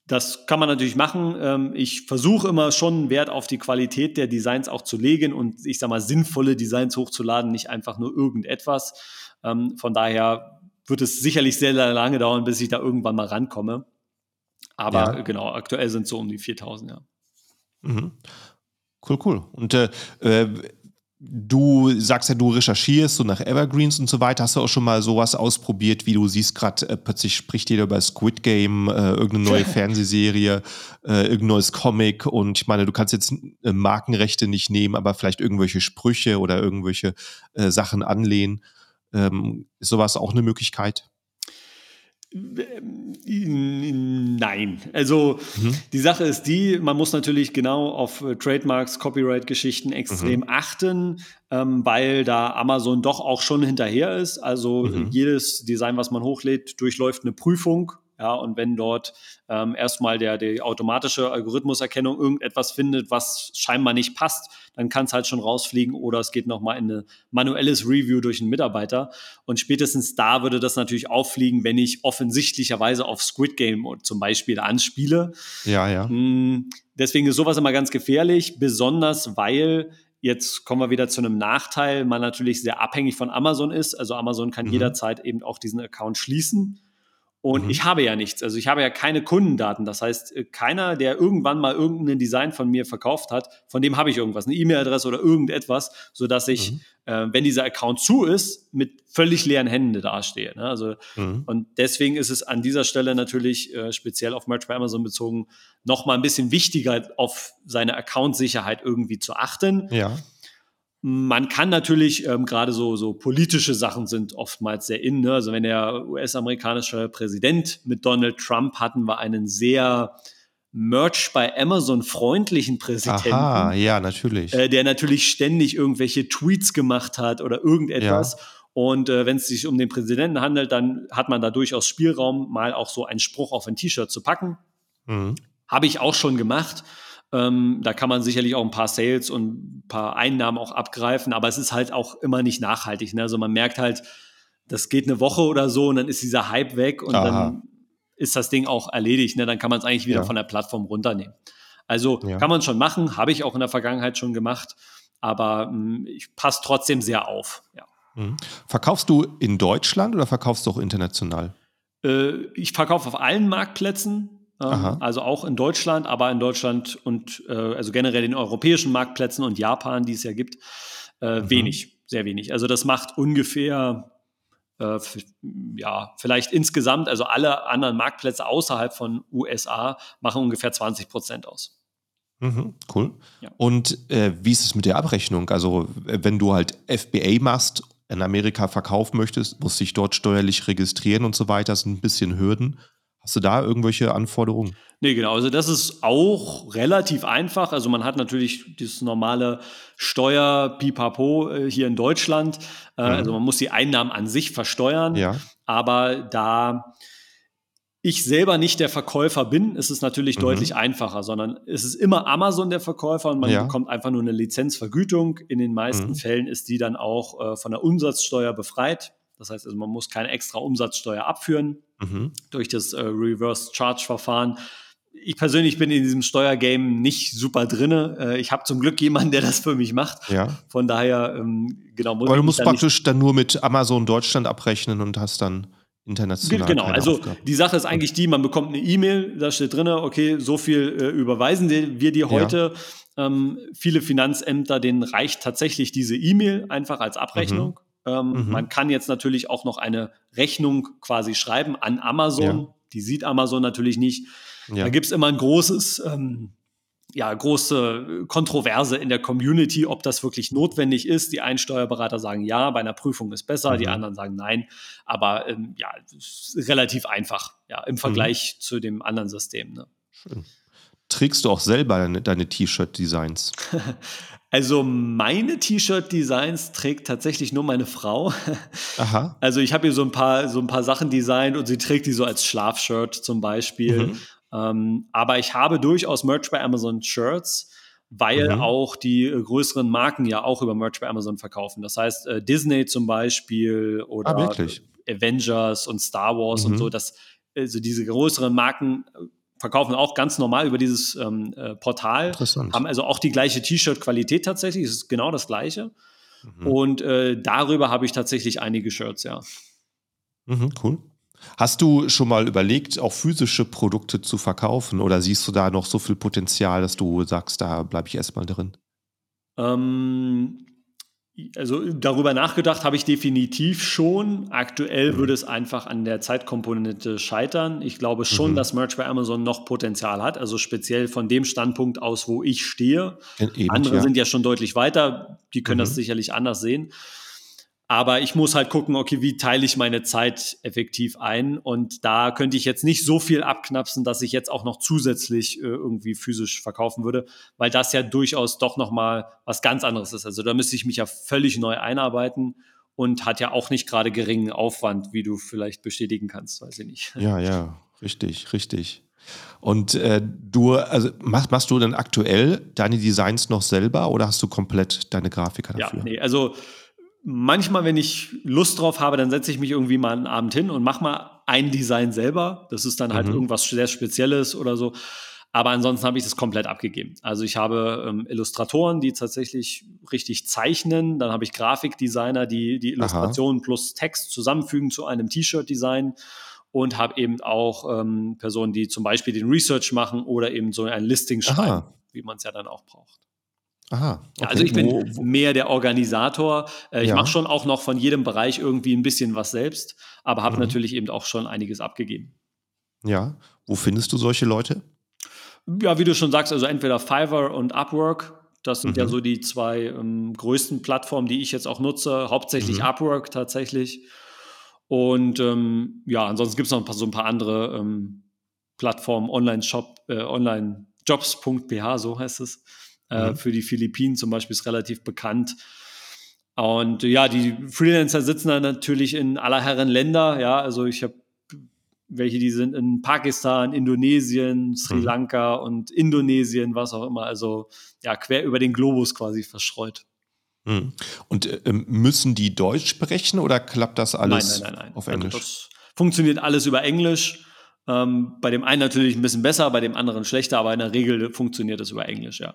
das kann man natürlich machen. Ähm, ich versuche immer schon Wert auf die Qualität der Designs auch zu legen und ich sage mal sinnvolle Designs hochzuladen, nicht einfach nur irgendetwas. Ähm, von daher wird es sicherlich sehr, sehr lange dauern, bis ich da irgendwann mal rankomme. Aber ja. genau, aktuell sind es so um die 4000, ja. Mhm. Cool, cool. Und äh, äh Du sagst ja, du recherchierst so nach Evergreens und so weiter. Hast du auch schon mal sowas ausprobiert, wie du siehst gerade, äh, plötzlich spricht jeder über Squid Game, äh, irgendeine neue Fernsehserie, äh, irgendein neues Comic und ich meine, du kannst jetzt äh, Markenrechte nicht nehmen, aber vielleicht irgendwelche Sprüche oder irgendwelche äh, Sachen anlehnen. Ähm, ist sowas auch eine Möglichkeit? Nein. Also mhm. die Sache ist die, man muss natürlich genau auf äh, Trademarks, Copyright-Geschichten extrem mhm. achten, ähm, weil da Amazon doch auch schon hinterher ist. Also mhm. jedes Design, was man hochlädt, durchläuft eine Prüfung ja, und wenn dort ähm, erstmal der, die automatische Algorithmuserkennung irgendetwas findet, was scheinbar nicht passt, dann kann es halt schon rausfliegen oder es geht nochmal in ein manuelles Review durch einen Mitarbeiter. Und spätestens da würde das natürlich auffliegen, wenn ich offensichtlicherweise auf Squid Game zum Beispiel anspiele. Ja, ja. Hm, deswegen ist sowas immer ganz gefährlich, besonders weil Jetzt kommen wir wieder zu einem Nachteil, man natürlich sehr abhängig von Amazon ist. Also Amazon kann mhm. jederzeit eben auch diesen Account schließen. Und mhm. ich habe ja nichts. Also ich habe ja keine Kundendaten. Das heißt, äh, keiner, der irgendwann mal irgendein Design von mir verkauft hat, von dem habe ich irgendwas, eine E-Mail-Adresse oder irgendetwas, sodass ich, mhm. äh, wenn dieser Account zu ist, mit völlig leeren Händen dastehe. Ne? Also, mhm. Und deswegen ist es an dieser Stelle natürlich äh, speziell auf Merch bei Amazon bezogen nochmal ein bisschen wichtiger, auf seine Account-Sicherheit irgendwie zu achten. Ja. Man kann natürlich, ähm, gerade so, so politische Sachen sind oftmals sehr in. Ne? Also wenn der US-amerikanische Präsident mit Donald Trump hatten wir einen sehr Merch bei Amazon freundlichen Präsidenten. Aha, ja, natürlich. Äh, der natürlich ständig irgendwelche Tweets gemacht hat oder irgendetwas. Ja. Und äh, wenn es sich um den Präsidenten handelt, dann hat man da durchaus Spielraum, mal auch so einen Spruch auf ein T-Shirt zu packen. Mhm. Habe ich auch schon gemacht. Ähm, da kann man sicherlich auch ein paar Sales und ein paar Einnahmen auch abgreifen, aber es ist halt auch immer nicht nachhaltig. Ne? Also man merkt halt, das geht eine Woche oder so und dann ist dieser Hype weg und Aha. dann ist das Ding auch erledigt. Ne? Dann kann man es eigentlich wieder ja. von der Plattform runternehmen. Also ja. kann man schon machen, habe ich auch in der Vergangenheit schon gemacht, aber mh, hm, ich passe trotzdem sehr auf. Ja. Mhm. Verkaufst du in Deutschland oder verkaufst du auch international? Äh, ich verkaufe auf allen Marktplätzen. Ähm, also auch in Deutschland, aber in Deutschland und äh, also generell in europäischen Marktplätzen und Japan, die es ja gibt, äh, mhm. wenig, sehr wenig. Also das macht ungefähr äh, ja, vielleicht insgesamt, also alle anderen Marktplätze außerhalb von USA machen ungefähr 20 Prozent aus. Mhm, cool. Ja. Und äh, wie ist es mit der Abrechnung? Also, wenn du halt FBA machst, in Amerika verkaufen möchtest, musst du dich dort steuerlich registrieren und so weiter, das sind ein bisschen Hürden. Hast du da irgendwelche Anforderungen? Nee, genau. Also das ist auch relativ einfach. Also man hat natürlich das normale Steuer-Pipapo äh, hier in Deutschland. Äh, mhm. Also man muss die Einnahmen an sich versteuern. Ja. Aber da ich selber nicht der Verkäufer bin, ist es natürlich mhm. deutlich einfacher, sondern es ist immer Amazon der Verkäufer und man ja. bekommt einfach nur eine Lizenzvergütung. In den meisten mhm. Fällen ist die dann auch äh, von der Umsatzsteuer befreit. Das heißt also, man muss keine extra Umsatzsteuer abführen mhm. durch das äh, Reverse Charge Verfahren. Ich persönlich bin in diesem Steuergame nicht super drinne. Äh, ich habe zum Glück jemanden, der das für mich macht. Ja. Von daher, ähm, genau. Muss Aber du musst praktisch dann nur mit Amazon Deutschland abrechnen und hast dann international. Genau, also Aufgaben. die Sache ist eigentlich die, man bekommt eine E-Mail, da steht drin, okay, so viel äh, überweisen wir dir heute. Ja. Ähm, viele Finanzämter, denen reicht tatsächlich diese E-Mail einfach als Abrechnung. Mhm. Ähm, mhm. Man kann jetzt natürlich auch noch eine Rechnung quasi schreiben an Amazon. Ja. Die sieht Amazon natürlich nicht. Ja. Da gibt es immer ein großes, ähm, ja, große Kontroverse in der Community, ob das wirklich notwendig ist. Die einen Steuerberater sagen ja, bei einer Prüfung ist besser, mhm. die anderen sagen nein. Aber ähm, ja, relativ einfach, ja, im Vergleich mhm. zu dem anderen System. Ne? Schön. Trägst du auch selber deine, deine T-Shirt-Designs? Also meine T-Shirt-Designs trägt tatsächlich nur meine Frau. Aha. Also ich habe ihr so ein paar so ein paar Sachen designt und sie trägt die so als Schlafshirt zum Beispiel. Mhm. Ähm, aber ich habe durchaus Merch bei Amazon Shirts, weil mhm. auch die äh, größeren Marken ja auch über Merch bei Amazon verkaufen. Das heißt äh, Disney zum Beispiel oder ah, Avengers und Star Wars mhm. und so. Das, also diese größeren Marken äh, verkaufen auch ganz normal über dieses ähm, äh, Portal. Haben also auch die gleiche T-Shirt-Qualität tatsächlich. Es ist genau das gleiche. Mhm. Und äh, darüber habe ich tatsächlich einige Shirts, ja. Mhm, cool. Hast du schon mal überlegt, auch physische Produkte zu verkaufen oder siehst du da noch so viel Potenzial, dass du sagst, da bleibe ich erstmal drin? Ähm, also darüber nachgedacht habe ich definitiv schon. Aktuell würde es einfach an der Zeitkomponente scheitern. Ich glaube schon, mhm. dass Merch bei Amazon noch Potenzial hat, also speziell von dem Standpunkt aus, wo ich stehe. Eben, Andere ja. sind ja schon deutlich weiter, die können mhm. das sicherlich anders sehen. Aber ich muss halt gucken, okay, wie teile ich meine Zeit effektiv ein? Und da könnte ich jetzt nicht so viel abknapsen, dass ich jetzt auch noch zusätzlich äh, irgendwie physisch verkaufen würde, weil das ja durchaus doch nochmal was ganz anderes ist. Also da müsste ich mich ja völlig neu einarbeiten und hat ja auch nicht gerade geringen Aufwand, wie du vielleicht bestätigen kannst, weiß ich nicht. Ja, ja, richtig, richtig. Und äh, du, also machst, machst du dann aktuell deine Designs noch selber oder hast du komplett deine Grafiker dafür? Ja, nee, also manchmal, wenn ich Lust drauf habe, dann setze ich mich irgendwie mal einen Abend hin und mache mal ein Design selber. Das ist dann halt mhm. irgendwas sehr Spezielles oder so. Aber ansonsten habe ich das komplett abgegeben. Also ich habe ähm, Illustratoren, die tatsächlich richtig zeichnen. Dann habe ich Grafikdesigner, die die Illustrationen plus Text zusammenfügen zu einem T-Shirt-Design. Und habe eben auch ähm, Personen, die zum Beispiel den Research machen oder eben so ein Listing schreiben, Aha. wie man es ja dann auch braucht. Aha. Okay. also ich bin wo, wo? mehr der Organisator. Äh, ich ja. mache schon auch noch von jedem Bereich irgendwie ein bisschen was selbst, aber habe mhm. natürlich eben auch schon einiges abgegeben. Ja. Wo findest du solche Leute? Ja, wie du schon sagst, also entweder Fiverr und Upwork. Das sind mhm. ja so die zwei ähm, größten Plattformen, die ich jetzt auch nutze. Hauptsächlich mhm. Upwork tatsächlich. Und ähm, ja, ansonsten gibt es noch ein paar, so ein paar andere ähm, Plattformen, Online-Shop, äh, Online-Jobs.ph, so heißt es. Äh, mhm. Für die Philippinen zum Beispiel ist relativ bekannt. Und ja, die Freelancer sitzen dann natürlich in aller Herren Länder. Ja, also ich habe welche, die sind in Pakistan, Indonesien, Sri mhm. Lanka und Indonesien, was auch immer. Also ja, quer über den Globus quasi verstreut. Mhm. Und äh, müssen die Deutsch sprechen oder klappt das alles nein, nein, nein, auf Englisch? Also das funktioniert alles über Englisch. Ähm, bei dem einen natürlich ein bisschen besser, bei dem anderen schlechter, aber in der Regel funktioniert das über Englisch, ja.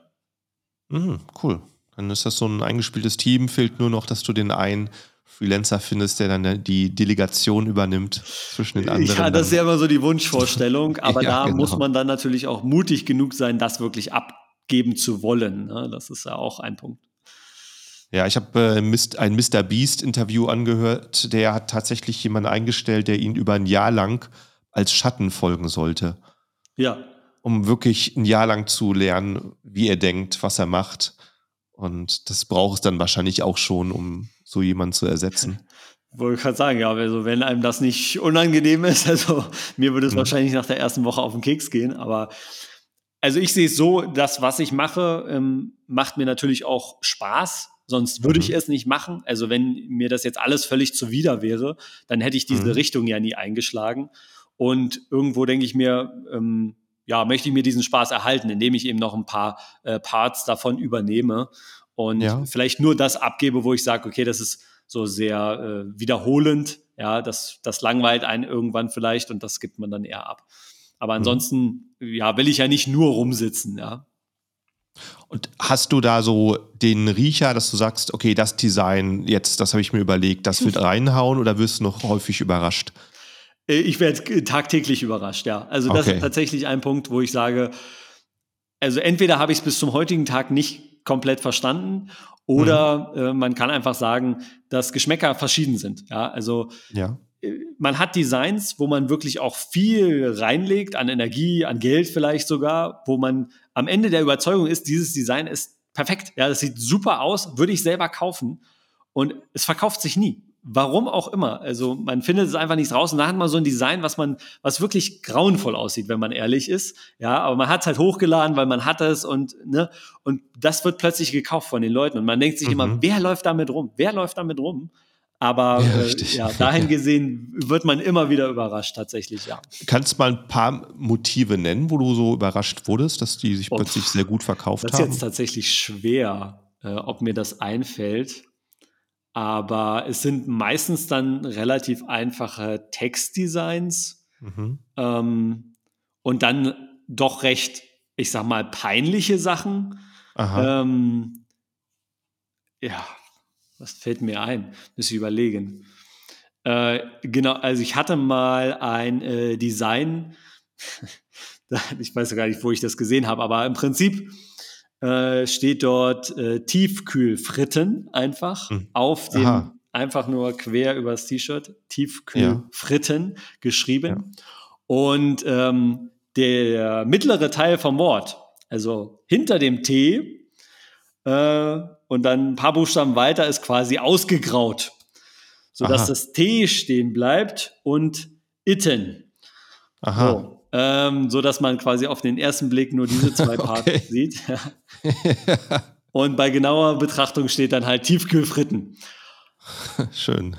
Mhm, cool. Dann ist das so ein eingespieltes Team. Fehlt nur noch, dass du den einen Freelancer findest, der dann die Delegation übernimmt zwischen den anderen. Ja, das ist ja immer so die Wunschvorstellung, aber ja, da genau. muss man dann natürlich auch mutig genug sein, das wirklich abgeben zu wollen. Ne? Das ist ja auch ein Punkt. Ja, ich habe äh, ein Mr. Beast-Interview angehört. Der hat tatsächlich jemanden eingestellt, der ihn über ein Jahr lang als Schatten folgen sollte. Ja um wirklich ein Jahr lang zu lernen, wie er denkt, was er macht. Und das braucht es dann wahrscheinlich auch schon, um so jemanden zu ersetzen. Wollte gerade sagen, ja, also wenn einem das nicht unangenehm ist, also mir würde es mhm. wahrscheinlich nach der ersten Woche auf den Keks gehen, aber also ich sehe es so, das, was ich mache, ähm, macht mir natürlich auch Spaß, sonst würde mhm. ich es nicht machen. Also wenn mir das jetzt alles völlig zuwider wäre, dann hätte ich diese mhm. Richtung ja nie eingeschlagen. Und irgendwo denke ich mir, ähm, ja, möchte ich mir diesen Spaß erhalten, indem ich eben noch ein paar äh, Parts davon übernehme und ja. vielleicht nur das abgebe, wo ich sage, okay, das ist so sehr äh, wiederholend, ja, das, das langweilt einen irgendwann vielleicht und das gibt man dann eher ab. Aber mhm. ansonsten, mhm. ja, will ich ja nicht nur rumsitzen, ja. Und hast du da so den Riecher, dass du sagst, okay, das Design jetzt, das habe ich mir überlegt, das wird reinhauen oder wirst du noch häufig überrascht? Äh, ich werde tagtäglich überrascht, ja. Also das okay. ist tatsächlich ein Punkt, wo ich sage, also entweder habe ich es bis zum heutigen Tag nicht komplett verstanden. Oder mhm. äh, man kann einfach sagen, dass Geschmäcker verschieden sind. Ja, also ja. Äh, man hat Designs, wo man wirklich auch viel reinlegt an Energie, an Geld vielleicht sogar, wo man am Ende der Überzeugung ist, dieses Design ist perfekt. Ja, das sieht super aus, würde ich selber kaufen. Und es verkauft sich nie. Warum auch immer. Also man findet es einfach nicht raus. Und da hat man so ein Design, was man, was wirklich grauenvoll aussieht, wenn man ehrlich ist. Ja, aber man hat es halt hochgeladen, weil man hat es und, ne, und das wird plötzlich gekauft von den Leuten. Und man denkt sich mhm. immer, wer läuft damit rum? Wer läuft damit rum? Aber ja, äh, ja, dahin gesehen wird man immer wieder überrascht, tatsächlich, ja. Kannst du mal ein paar Motive nennen, wo du so überrascht wurdest, dass die sich oh, plötzlich sehr gut verkauft haben? Das ist jetzt tatsächlich schwer, äh, ob mir das einfällt. Aber es sind meistens dann relativ einfache Textdesigns mhm. ähm, und dann doch recht, ich sag mal, peinliche Sachen. Ähm, ja, was fällt mir ein? Muss ich überlegen. Äh, genau, also ich hatte mal ein äh, Design, ich weiß gar nicht, wo ich das gesehen habe, aber im Prinzip äh, steht dort äh, Tiefkühlfritten einfach hm. auf dem, Aha. einfach nur quer übers T-Shirt, Tiefkühlfritten ja. geschrieben. Ja. Und ähm, der mittlere Teil vom Wort, also hinter dem T äh, und dann ein paar Buchstaben weiter, ist quasi ausgegraut, sodass Aha. das T stehen bleibt und itten. Aha. So ähm, so dass man quasi auf den ersten Blick nur diese zwei Parts okay. sieht. Und bei genauer Betrachtung steht dann halt Tiefkühlfritten. Schön.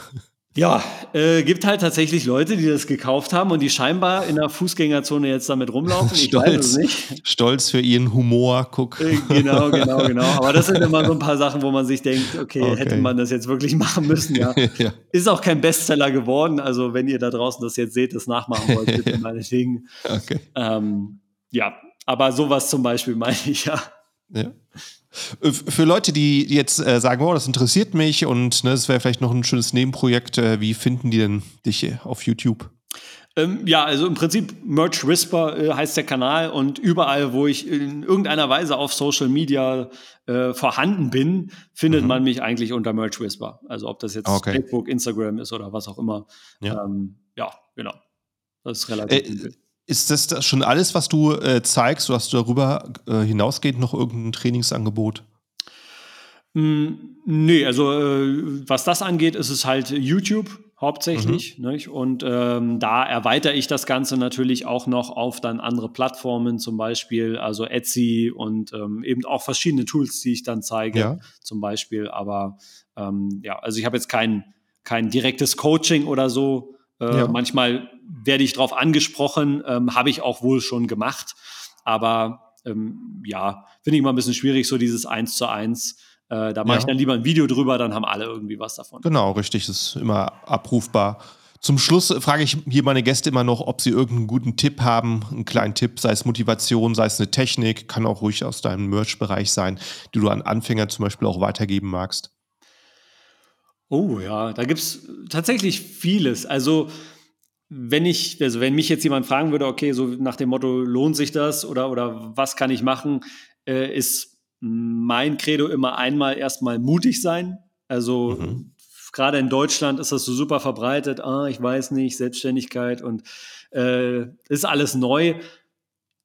Ja, äh, gibt halt tatsächlich Leute, die das gekauft haben und die scheinbar in der Fußgängerzone jetzt damit rumlaufen. Ich Stolz, weiß es nicht. Stolz für ihren Humor, guck. Äh, genau, genau, genau. Aber das sind immer so ein paar Sachen, wo man sich denkt, okay, okay. hätte man das jetzt wirklich machen müssen, ja. ja. Ist auch kein Bestseller geworden. Also wenn ihr da draußen das jetzt seht, das nachmachen wollt, bitte meinetwegen. Okay. Ähm, ja, aber sowas zum Beispiel meine ich ja. Ja. Äh, für Leute, die jetzt äh, sagen, oh, das interessiert mich und ne, das wäre vielleicht noch ein schönes Nebenprojekt, äh, wie finden die denn dich auf YouTube? Ähm, ja, also im Prinzip Merch Whisper äh, heißt der Kanal und überall, wo ich in irgendeiner Weise auf Social Media äh, vorhanden bin, findet mhm. man mich eigentlich unter Merch Whisper. Also ob das jetzt okay. Facebook, Instagram ist oder was auch immer. Ja, ähm, ja genau. Das ist relativ. Äh, ist das, das schon alles, was du äh, zeigst? Du hast darüber äh, hinausgehend noch irgendein Trainingsangebot? Mm, nee, also äh, was das angeht, ist es halt YouTube hauptsächlich. Mhm. Nicht? Und ähm, da erweitere ich das Ganze natürlich auch noch auf dann andere Plattformen, zum Beispiel also Etsy und ähm, eben auch verschiedene Tools, die ich dann zeige, ja. zum Beispiel. Aber ähm, ja, also ich habe jetzt kein, kein direktes Coaching oder so. Äh, ja. Manchmal werde ich darauf angesprochen, ähm, habe ich auch wohl schon gemacht. Aber ähm, ja, finde ich mal ein bisschen schwierig, so dieses Eins zu eins. Äh, da mache ja. ich dann lieber ein Video drüber, dann haben alle irgendwie was davon. Genau, richtig, das ist immer abrufbar. Zum Schluss frage ich hier meine Gäste immer noch, ob sie irgendeinen guten Tipp haben, einen kleinen Tipp, sei es Motivation, sei es eine Technik, kann auch ruhig aus deinem Merch-Bereich sein, die du an Anfänger zum Beispiel auch weitergeben magst. Oh ja, da gibt es tatsächlich vieles. Also wenn ich, also wenn mich jetzt jemand fragen würde, okay, so nach dem Motto, lohnt sich das oder, oder was kann ich machen, äh, ist mein Credo immer einmal erstmal mutig sein. Also mhm. gerade in Deutschland ist das so super verbreitet, ah, ich weiß nicht, Selbstständigkeit und äh, ist alles neu.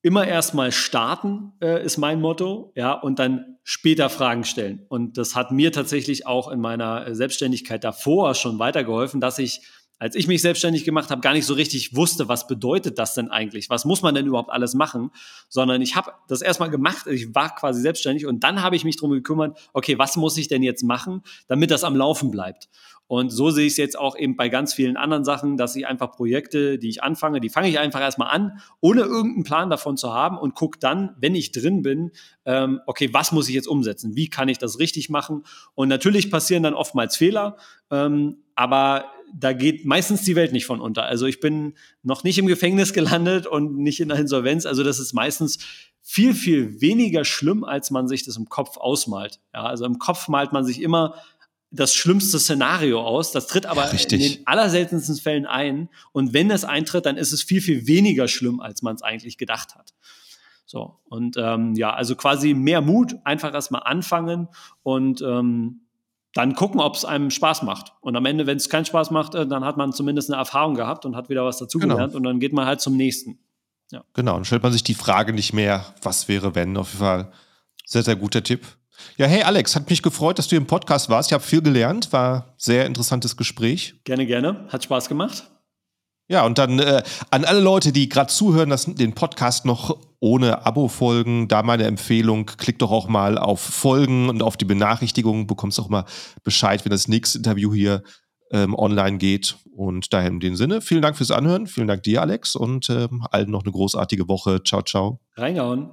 Immer erstmal starten äh, ist mein Motto, ja, und dann später Fragen stellen. Und das hat mir tatsächlich auch in meiner Selbstständigkeit davor schon weitergeholfen, dass ich als ich mich selbstständig gemacht habe, gar nicht so richtig wusste, was bedeutet das denn eigentlich? Was muss man denn überhaupt alles machen? Sondern ich habe das erstmal gemacht, ich war quasi selbstständig und dann habe ich mich darum gekümmert, okay, was muss ich denn jetzt machen, damit das am Laufen bleibt? Und so sehe ich es jetzt auch eben bei ganz vielen anderen Sachen, dass ich einfach Projekte, die ich anfange, die fange ich einfach erstmal an, ohne irgendeinen Plan davon zu haben und gucke dann, wenn ich drin bin, ähm, okay, was muss ich jetzt umsetzen? Wie kann ich das richtig machen? Und natürlich passieren dann oftmals Fehler, ähm, aber da geht meistens die Welt nicht von unter. Also ich bin noch nicht im Gefängnis gelandet und nicht in der Insolvenz. Also das ist meistens viel, viel weniger schlimm, als man sich das im Kopf ausmalt. Ja, also im Kopf malt man sich immer das schlimmste Szenario aus. Das tritt aber Richtig. in den allerseltensten Fällen ein. Und wenn es eintritt, dann ist es viel, viel weniger schlimm, als man es eigentlich gedacht hat. So, und ähm, ja, also quasi mehr Mut, einfach erstmal anfangen und ähm, dann gucken, ob es einem Spaß macht. Und am Ende, wenn es keinen Spaß macht, äh, dann hat man zumindest eine Erfahrung gehabt und hat wieder was dazugelernt genau. und dann geht man halt zum nächsten. Ja. Genau, dann stellt man sich die Frage nicht mehr, was wäre, wenn. Auf jeden Fall sehr, sehr guter Tipp. Ja, hey Alex, hat mich gefreut, dass du im Podcast warst. Ich habe viel gelernt, war sehr interessantes Gespräch. Gerne, gerne. Hat Spaß gemacht. Ja, und dann äh, an alle Leute, die gerade zuhören, dass den Podcast noch ohne Abo folgen, da meine Empfehlung, klick doch auch mal auf Folgen und auf die Benachrichtigungen, bekommst auch mal Bescheid, wenn das nächste Interview hier ähm, online geht. Und daher in dem Sinne, vielen Dank fürs Anhören, vielen Dank dir, Alex, und ähm, allen noch eine großartige Woche. Ciao, ciao. Reingehauen.